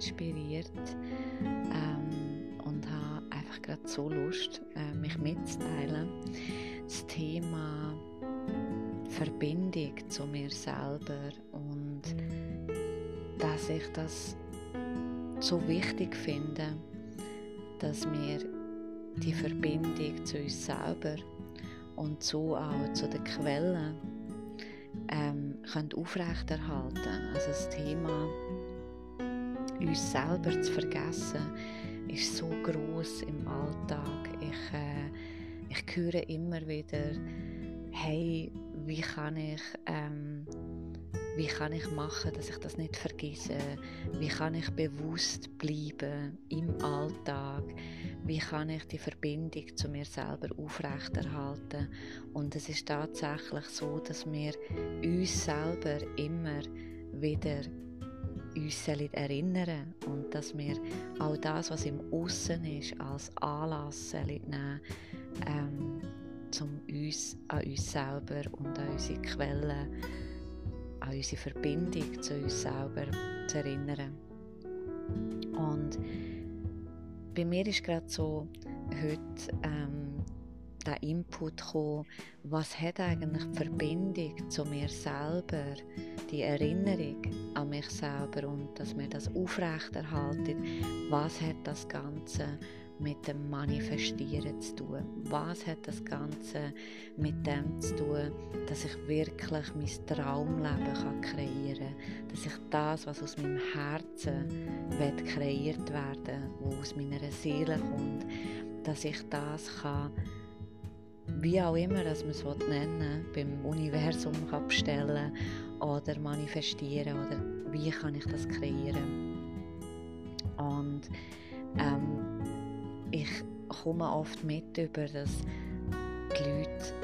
inspiriert ähm, und habe einfach gerade so Lust, äh, mich mitzuteilen. Das Thema Verbindung zu mir selber und dass ich das so wichtig finde, dass wir die Verbindung zu uns selber und so auch zu den Quellen ähm, können. Also das Thema uns selber zu vergessen ist so groß im Alltag. Ich, äh, ich höre immer wieder, hey, wie kann ich ähm, wie kann ich machen, dass ich das nicht vergesse? Wie kann ich bewusst bleiben im Alltag? Wie kann ich die Verbindung zu mir selber aufrechterhalten? Und es ist tatsächlich so, dass wir uns selber immer wieder uns erinnern und dass wir auch das, was im Aussen ist, als Anlass nehmen ähm, um uns an uns selber und an unsere Quellen an unsere Verbindung zu uns selber zu erinnern. Und bei mir ist gerade so heute ähm, der Input gekommen, was hat eigentlich die Verbindung zu mir selber, die Erinnerung an mich selber und dass mir das aufrechterhaltet, was hat das Ganze mit dem Manifestieren zu tun? Was hat das Ganze mit dem zu tun, dass ich wirklich mein Traumleben kann kreieren kann? Dass ich das, was aus meinem Herzen wird kreiert werden, was aus meiner Seele kommt, dass ich das kann, wie auch immer dass man es nennen beim Universum kann bestellen oder manifestieren oder wie kann ich das kreieren? Und ähm, ich komme oft mit über, dass die Leute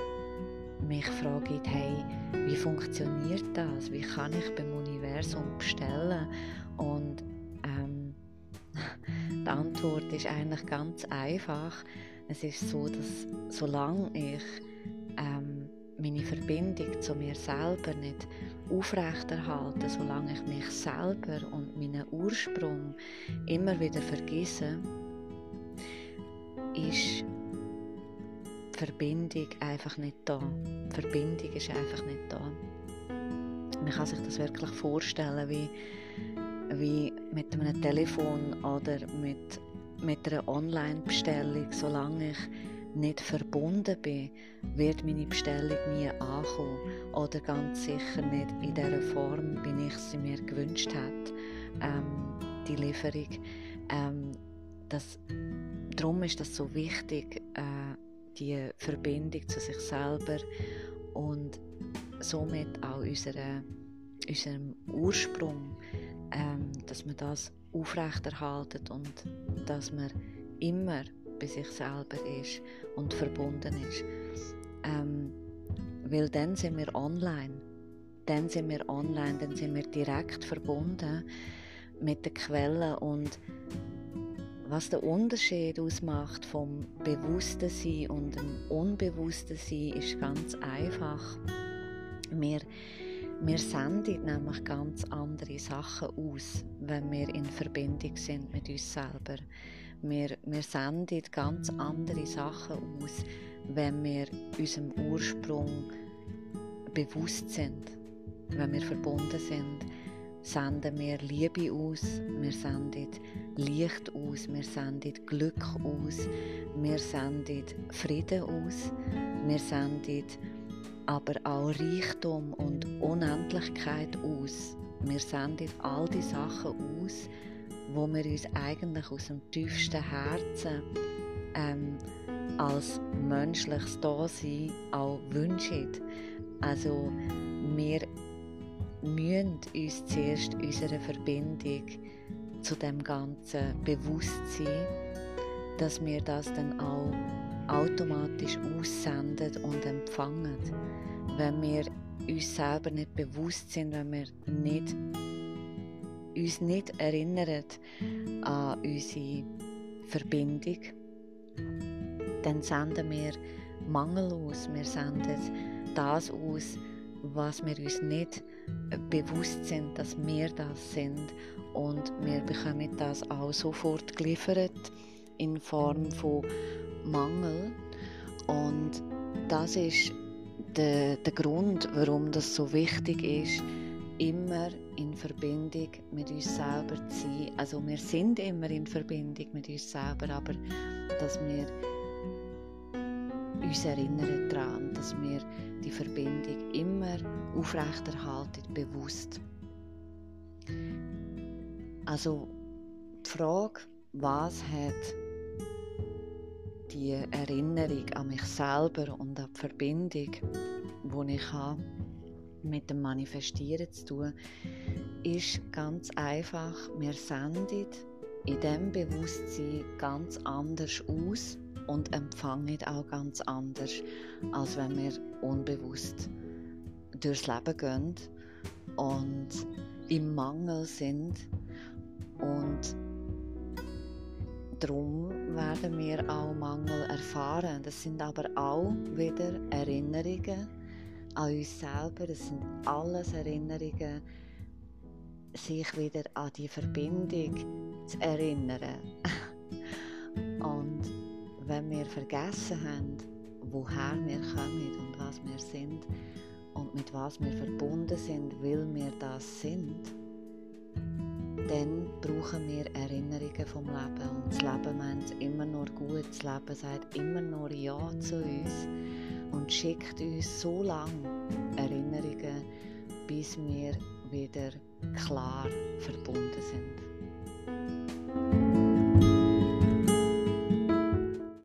mich fragen, hey, wie funktioniert das? Wie kann ich beim Universum bestellen? Und ähm, die Antwort ist eigentlich ganz einfach. Es ist so, dass solange ich ähm, meine Verbindung zu mir selber nicht aufrechterhalte, solange ich mich selber und meinen Ursprung immer wieder vergesse, ist die Verbindung einfach nicht da. Die Verbindung ist einfach nicht da. Man kann sich das wirklich vorstellen, wie, wie mit einem Telefon oder mit, mit einer Online-Bestellung. Solange ich nicht verbunden bin, wird meine Bestellung nie ankommen. Oder ganz sicher nicht in der Form, wie ich sie mir gewünscht habe, ähm, die Lieferung. Ähm, das darum ist das so wichtig, äh, die Verbindung zu sich selber und somit auch unsere, unserem Ursprung, ähm, dass man das aufrechterhaltet und dass man immer bei sich selber ist und verbunden ist. Ähm, weil dann sind wir online. Dann sind wir online, dann sind wir direkt verbunden mit den Quellen und was der Unterschied ausmacht vom bewussten Sein und dem unbewussten Sein, ist ganz einfach. Wir, wir senden nämlich ganz andere Sachen aus, wenn wir in Verbindung sind mit uns selber. Wir, wir senden ganz andere Sachen aus, wenn wir unserem Ursprung bewusst sind, wenn wir verbunden sind senden wir Liebe aus, wir senden Licht aus, wir senden Glück aus, wir senden Frieden aus, wir senden aber auch Reichtum und Unendlichkeit aus. Wir senden all die Sachen aus, wo wir uns eigentlich aus dem tiefsten Herzen ähm, als menschliches Dasein auch wünschen. Also wir müssen uns zuerst unserer Verbindung zu dem Ganzen bewusst sein, dass wir das dann auch automatisch aussenden und empfangen. Wenn wir uns selber nicht bewusst sind, wenn wir nicht, uns nicht erinnern an unsere Verbindung, dann senden wir Mangel aus, wir senden das aus, was wir uns nicht bewusst sind, dass wir das sind. Und wir bekommen das auch sofort geliefert in Form von Mangel und das ist der, der Grund, warum das so wichtig ist, immer in Verbindung mit uns selber zu sein. Also wir sind immer in Verbindung mit uns selber, aber dass wir uns erinnern daran, dass wir die Verbindung immer aufrechterhalten, bewusst. Also die Frage, was hat die Erinnerung an mich selber und an die Verbindung, die ich habe, mit dem Manifestieren zu tun, ist ganz einfach. Wir senden in dem Bewusstsein ganz anders aus und empfangen auch ganz anders, als wenn wir unbewusst durchs Leben gehen und im Mangel sind und darum werden wir auch Mangel erfahren. Das sind aber auch wieder Erinnerungen an uns selber. Das sind alles Erinnerungen, sich wieder an die Verbindung zu erinnern. Und wenn wir vergessen haben, woher wir kommen und was wir sind und mit was wir verbunden sind, weil wir das sind, dann brauchen wir Erinnerungen vom Leben. Und das Leben meint immer nur gut. Das Leben sagt immer nur Ja zu uns und schickt uns so lange Erinnerungen, bis wir wieder klar verbunden sind.